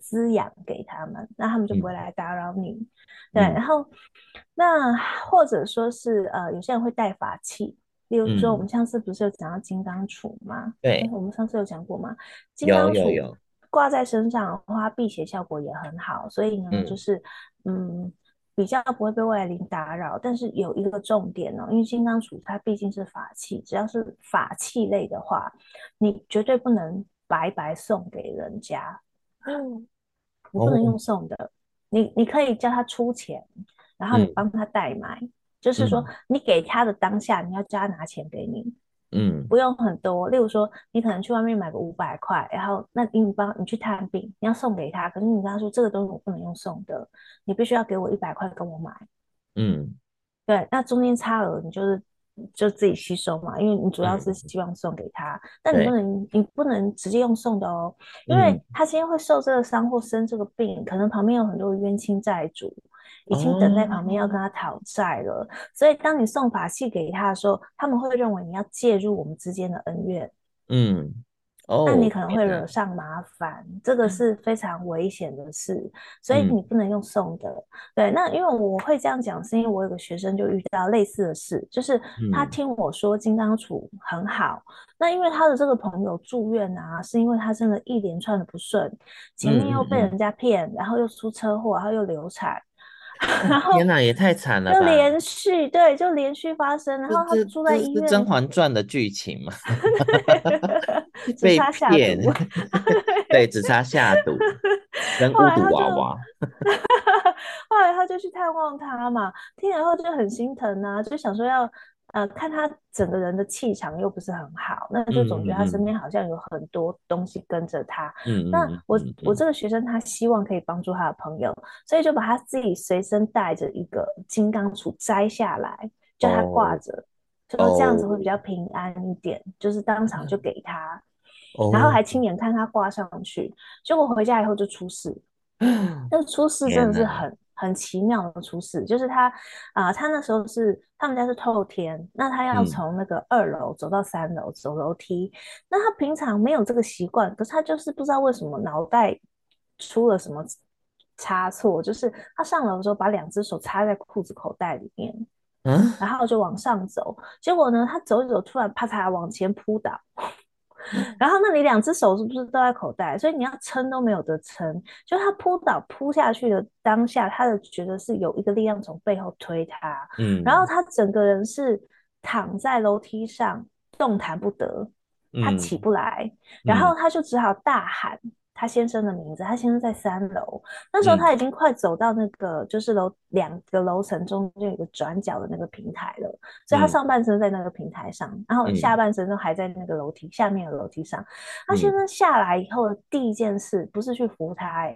滋养给他们，那他们就不会来打扰你。嗯、对，然后那或者说是呃，有些人会带法器，例如说我们上次不是有讲到金刚杵吗？对、嗯，我们上次有讲过吗？金刚杵挂在身上的话，辟邪效果也很好，所以呢，嗯、就是嗯。比较不会被外灵打扰，但是有一个重点哦，因为金刚杵它毕竟是法器，只要是法器类的话，你绝对不能白白送给人家，嗯，你不能用送的，哦、你你可以叫他出钱，然后你帮他代买，嗯、就是说你给他的当下，你要叫他拿钱给你。嗯，不用很多。例如说，你可能去外面买个五百块，然后那给你帮你去探病，你要送给他，可是你跟他说这个东西我不能用送的，你必须要给我一百块跟我买。嗯，对，那中间差额你就是就自己吸收嘛，因为你主要是希望送给他，嗯、但你不能你不能直接用送的哦，因为他今天会受这个伤或生这个病，可能旁边有很多冤亲债主。已经等在旁边要跟他讨债了，哦、所以当你送法器给他的时候，他们会认为你要介入我们之间的恩怨，嗯，哦，那你可能会惹上麻烦，嗯、这个是非常危险的事，所以你不能用送的。嗯、对，那因为我会这样讲，是因为我有个学生就遇到类似的事，就是他听我说金刚杵很好，嗯、那因为他的这个朋友住院啊，是因为他真的一连串的不顺，前面又被人家骗，嗯、然后又出车祸，然后又流产。然后天哪，也太惨了吧！就连续对，就连续发生，然后他住在医院。是《甄嬛传》的剧情嘛？被骗，对，只差下毒，跟巫毒娃娃。后来他就去探望他嘛，听了后就很心疼啊，就想说要。呃，看他整个人的气场又不是很好，那就总觉得他身边好像有很多东西跟着他。嗯，那我我这个学生他希望可以帮助他的朋友，所以就把他自己随身带着一个金刚杵摘下来，叫他挂着，就说这样子会比较平安一点，就是当场就给他，然后还亲。眼看他挂上去，结果回家以后就出事，那出事真的是很。很奇妙的出事，就是他啊、呃，他那时候是他们家是透天，那他要从那个二楼走到三楼走楼梯，嗯、那他平常没有这个习惯，可是他就是不知道为什么脑袋出了什么差错，就是他上楼的时候把两只手插在裤子口袋里面，嗯，然后就往上走，结果呢，他走一走，突然啪嚓往前扑倒。然后，那你两只手是不是都在口袋？所以你要撑都没有得撑。就他扑倒扑下去的当下，他的觉得是有一个力量从背后推他，嗯，然后他整个人是躺在楼梯上动弹不得，他起不来，嗯、然后他就只好大喊。他先生的名字，他先生在三楼，那时候他已经快走到那个就是楼两个楼层中间有个转角的那个平台了，所以他上半身在那个平台上，然后下半身都还在那个楼梯下面的楼梯上。他先生下来以后的第一件事不是去扶他，哎，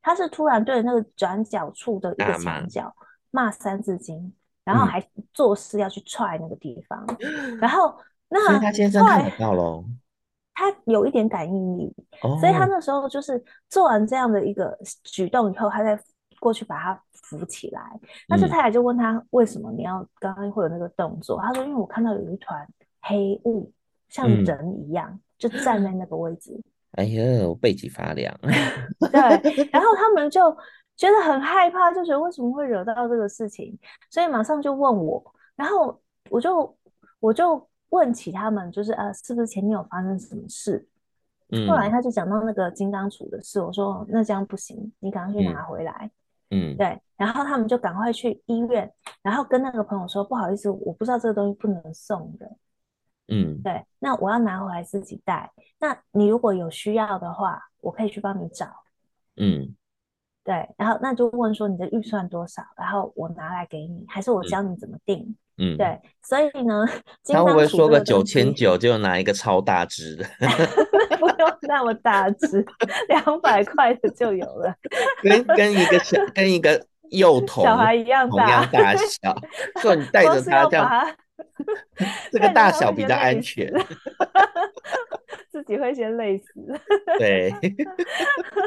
他是突然对着那个转角处的一个墙角骂三字经，然后还做事要去踹那个地方，然后那他先生看得到喽。他有一点感应力，所以他那时候就是做完这样的一个举动以后，他再过去把他扶起来。但是太太就问他为什么你要刚刚会有那个动作？他说因为我看到有一团黑雾，像人一样，就站在那个位置。哎呀，我背脊发凉。对，然后他们就觉得很害怕，就觉得为什么会惹到这个事情，所以马上就问我，然后我就我就问起他们，就是呃，是不是前面有发生什么事？嗯、后来他就讲到那个金刚杵的事，我说那这样不行，你赶快去拿回来。嗯，对，然后他们就赶快去医院，然后跟那个朋友说不好意思，我不知道这个东西不能送的。嗯，对，那我要拿回来自己带。那你如果有需要的话，我可以去帮你找。嗯，对，然后那就问说你的预算多少，然后我拿来给你，还是我教你怎么定？嗯，对，所以呢，他会不会说个九千九就拿一个超大只的？不用那么大只，两百块的就有了，跟跟一个小跟一个幼童 小孩一样大，同样大小，所以你带着他这样。这个大小比较安全，自己会先累死。对，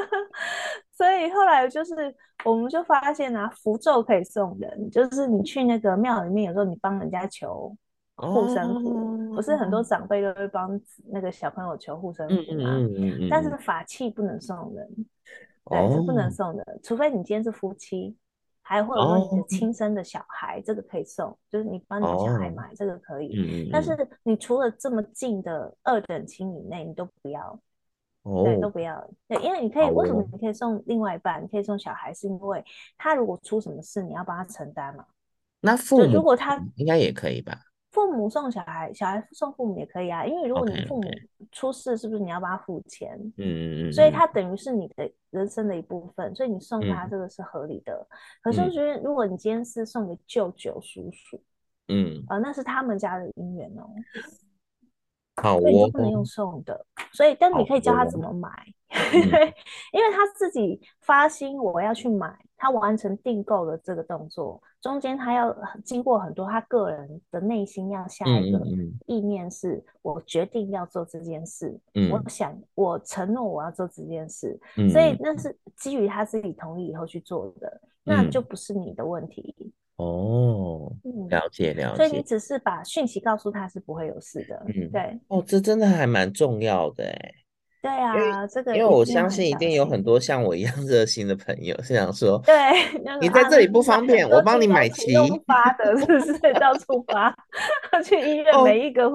所以后来就是，我们就发现啊，符咒可以送人，就是你去那个庙里面，有时候你帮人家求护身符，不是很多长辈都会帮那个小朋友求护身符吗？但是法器不能送人，对，是不能送的，除非你今天是夫妻。还或者说你的亲生的小孩，这个可以送，oh. 就是你帮你的小孩买，oh. 这个可以。嗯，但是你除了这么近的二等亲以内，你都不要。Oh. 对，都不要。对，因为你可以，oh. 为什么你可以送另外一半？你可以送小孩，是因为他如果出什么事，你要帮他承担嘛。那父母如果他应该也可以吧？父母送小孩，小孩送父母也可以啊，因为如果你父母出事，是不是你要帮他付钱？嗯嗯嗯。所以他等于是你的人生的一部分，所以你送他这个是合理的。嗯、可是我觉得，如果你今天是送给舅舅叔叔，嗯，啊、呃，那是他们家的姻缘哦。好，所以你就不能用送的，所以但你可以教他怎么买，因为他自己发心我要去买，他完成订购的这个动作，中间他要经过很多他个人的内心要下一个意念，是我决定要做这件事，嗯、我想我承诺我要做这件事，嗯、所以那是基于他自己同意以后去做的，嗯、那就不是你的问题。哦，了解了解，所以你只是把讯息告诉他是不会有事的，嗯，对。哦，这真的还蛮重要的哎。对啊，这个因为我相信一定有很多像我一样热心的朋友是想说，对，你在这里不方便，我帮你买齐。发的是不是到处发？去医院每一个。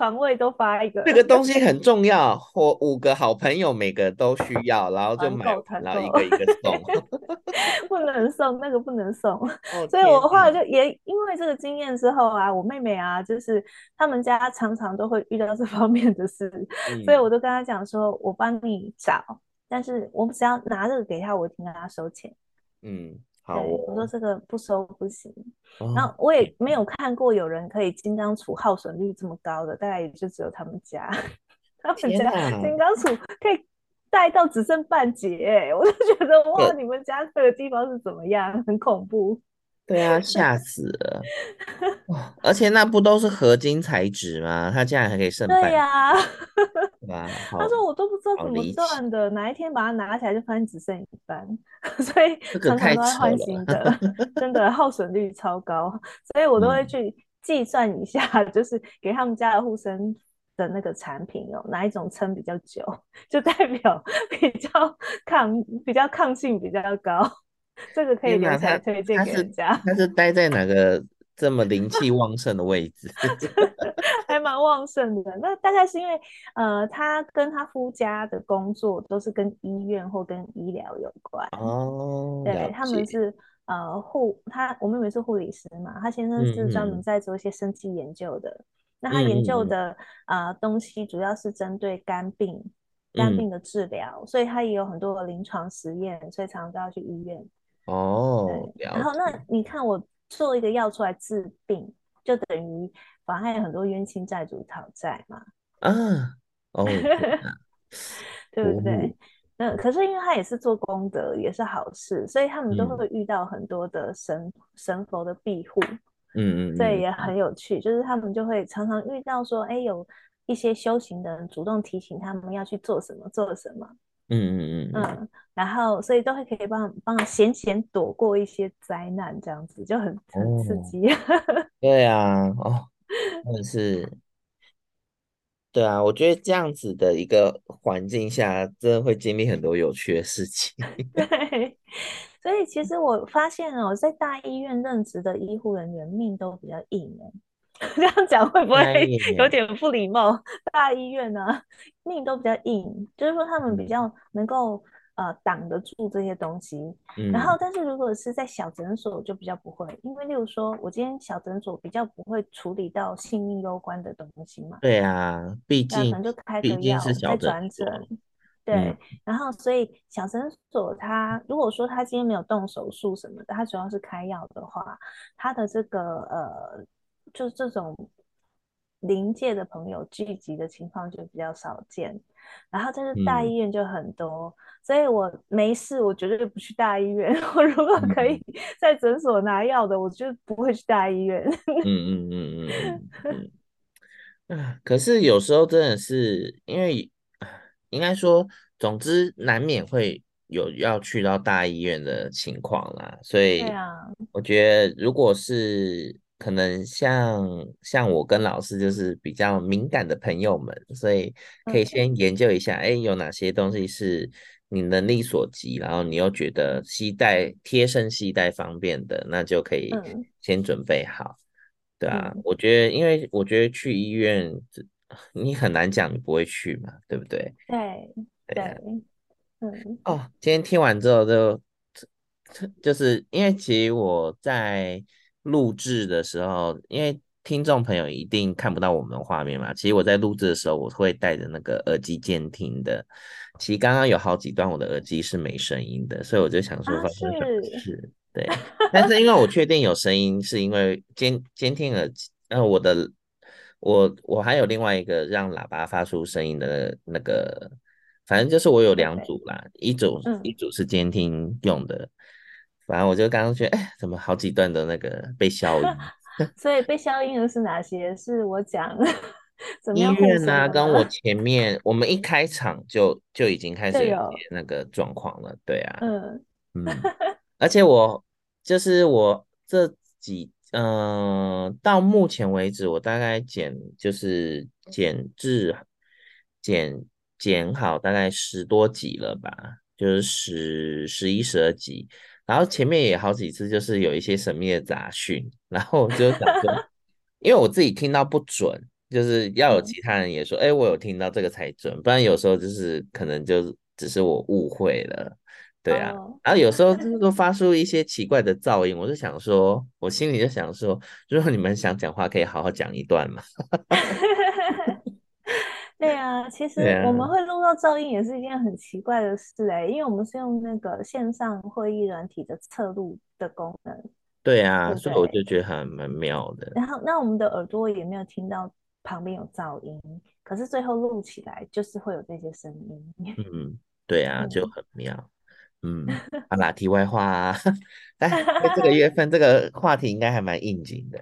床位都发一个，这个东西很重要。我五个好朋友每个都需要，然后就买，然后一个一个送。不能送那个不能送，所以我后来就也因为这个经验之后啊，我妹妹啊，就是他们家常常都会遇到这方面的事，所以我都跟她讲说，我帮你找，但是我只要拿这个给她，我一定跟她收钱。嗯。对，我说这个不收不行，哦、然后我也没有看过有人可以金刚杵耗损率这么高的，大概也就只有他们家，他们家金刚杵可以带到只剩半截，我就觉得哇，你们家这个地方是怎么样，很恐怖。对啊，吓死了！而且那不都是合金材质吗？他竟然还可以剩半。对呀、啊，哇！他说我都不知道怎么断的，哪一天把它拿起来就发现只剩一半，所以常常都在换新的，真的耗损率超高，所以我都会去计算一下，就是给他们家的护身的那个产品哦，哪一种撑比较久，就代表比较抗，比较抗性比较高。这个可以留下来推荐给人家。他是待在哪个这么灵气旺盛的位置？还蛮旺盛的。那大概是因为，呃，他跟他夫家的工作都是跟医院或跟医疗有关。哦，对，他们是呃护他，我妹妹是护理师嘛，他先生是专门在做一些生技研究的。嗯、那他研究的啊、呃、东西主要是针对肝病、肝病的治疗，嗯、所以他也有很多的临床实验，所以常常都要去医院。哦，然后那你看我做一个药出来治病，就等于妨害很多冤亲债主讨债嘛。啊，哦，对不对？嗯，可是因为他也是做功德，也是好事，所以他们都会遇到很多的神、嗯、神佛的庇护。嗯嗯，所以也很有趣，就是他们就会常常遇到说，哎，有一些修行的人主动提醒他们要去做什么，做什么。嗯嗯嗯嗯，然后所以都会可以帮帮我险险躲过一些灾难，这样子就很很刺激。哦、对啊，哦，真的是，对啊，我觉得这样子的一个环境下，真的会经历很多有趣的事情。对，所以其实我发现哦，在大医院任职的医护人员命都比较硬哎。这样讲会不会有点不礼貌？大医院呢、啊，命都比较硬，就是说他们比较能够呃挡得住这些东西。嗯、然后，但是如果是在小诊所，就比较不会，因为例如说，我今天小诊所比较不会处理到性命攸关的东西嘛。对啊，毕竟可能就开个药再转诊。对，嗯、然后所以小诊所他如果说他今天没有动手术什么的，他主要是开药的话，他的这个呃。就是这种临界的朋友聚集的情况就比较少见，然后但是大医院就很多，嗯、所以我没事，我绝对不去大医院。我如果可以在诊所拿药的，我就不会去大医院。嗯嗯嗯嗯嗯嗯。可是有时候真的是因为，应该说，总之难免会有要去到大医院的情况啦，所以我觉得如果是。可能像像我跟老师就是比较敏感的朋友们，所以可以先研究一下，哎、嗯，有哪些东西是你能力所及，然后你又觉得携带贴身携带方便的，那就可以先准备好，嗯、对啊，我觉得，因为我觉得去医院，你很难讲你不会去嘛，对不对？对对，嗯。哦，今天听完之后就 就是因为其实我在。录制的时候，因为听众朋友一定看不到我们的画面嘛，其实我在录制的时候，我会带着那个耳机监听的。其实刚刚有好几段我的耳机是没声音的，所以我就想说发生什么事？对，但是因为我确定有声音，是因为监监听耳机，呃，我的我我还有另外一个让喇叭发出声音的那个，反正就是我有两组啦，一组、嗯、一组是监听用的。反正我就刚刚觉得，哎，怎么好几段的那个被消音？所以被消音的是哪些？是我讲医院呢、啊？跟我前面，我们一开场就就已经开始有那个状况了。对，啊，嗯嗯，而且我就是我这几嗯、呃，到目前为止，我大概剪就是剪制剪剪好大概十多集了吧，就是十十一十二集。然后前面也好几次，就是有一些神秘的杂讯，然后我就想说，因为我自己听到不准，就是要有其他人也说，哎，我有听到这个才准，不然有时候就是可能就只是我误会了，对啊。然后有时候就是说发出一些奇怪的噪音，我就想说，我心里就想说，如果你们想讲话，可以好好讲一段嘛。对啊，其实我们会录到噪音也是一件很奇怪的事哎、欸，因为我们是用那个线上会议软体的侧录的功能。对啊，对对，所以我就觉得很蛮妙的。然后，那我们的耳朵也没有听到旁边有噪音，可是最后录起来就是会有这些声音。嗯，对啊，就很妙。嗯，好啦，题外话啊，哎，这个月份这个话题应该还蛮应景的。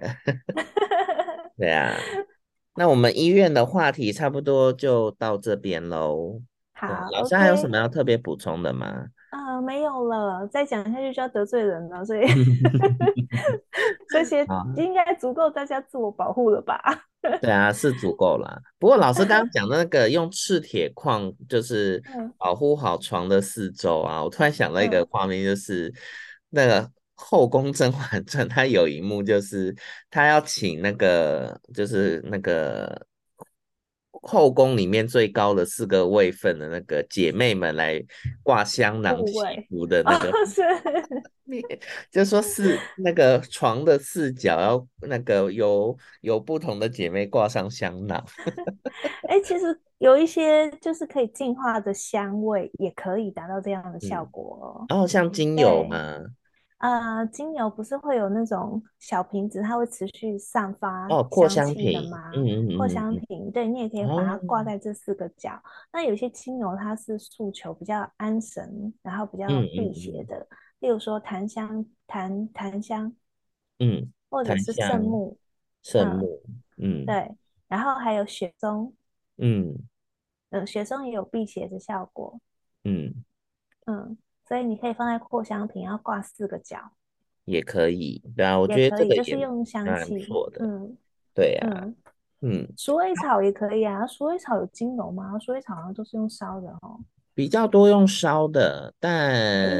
对啊。那我们医院的话题差不多就到这边喽。好，老师还有什么要特别补充的吗？啊、呃，没有了，再讲下去就要得罪人了，所以 这些应该足够大家自我保护了吧？对啊，是足够了。不过老师刚刚讲的那个用赤铁矿就是保护好床的四周啊，我突然想到一个画面，就是那个。后宫甄嬛传，它有一幕就是他要请那个，就是那个后宫里面最高的四个位分的那个姐妹们来挂香囊祈福的那个，是，就说是那个床的四角要那个由由不同的姐妹挂上香囊。哎、欸，其实有一些就是可以净化的香味，也可以达到这样的效果哦。然后、像精油吗？啊，精油不是会有那种小瓶子，它会持续散发哦，扩香瓶吗？嗯嗯嗯，扩香瓶，对，你也可以把它挂在这四个角。哦、那有些精油它是诉求比较安神，然后比较辟邪的，例如说檀香、檀檀香，嗯，或者是圣木，圣木，嗯，对，然后还有雪松，嗯，嗯，雪松也有辟邪的效果。嗯嗯，所以你可以放在扩香瓶，要挂四个角，也可以。对啊，我觉得这个也就是用香气错的。嗯，对啊，嗯，嗯鼠尾草也可以啊。鼠尾草有精油吗？鼠尾草好像都是用烧的哦。比较多用烧的，但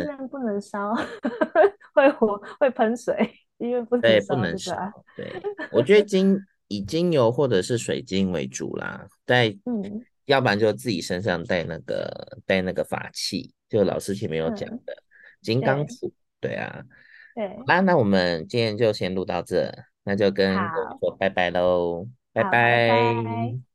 医院不能烧，会火会喷水。医院不能烧，对，不能烧。对，我觉得精以精油或者是水晶为主啦，带，嗯，要不然就自己身上带那个带那个法器，就老师前面有讲的、嗯、金刚杵，对，对啊，对。那那我们今天就先录到这，那就跟我说拜拜喽，拜拜。拜拜。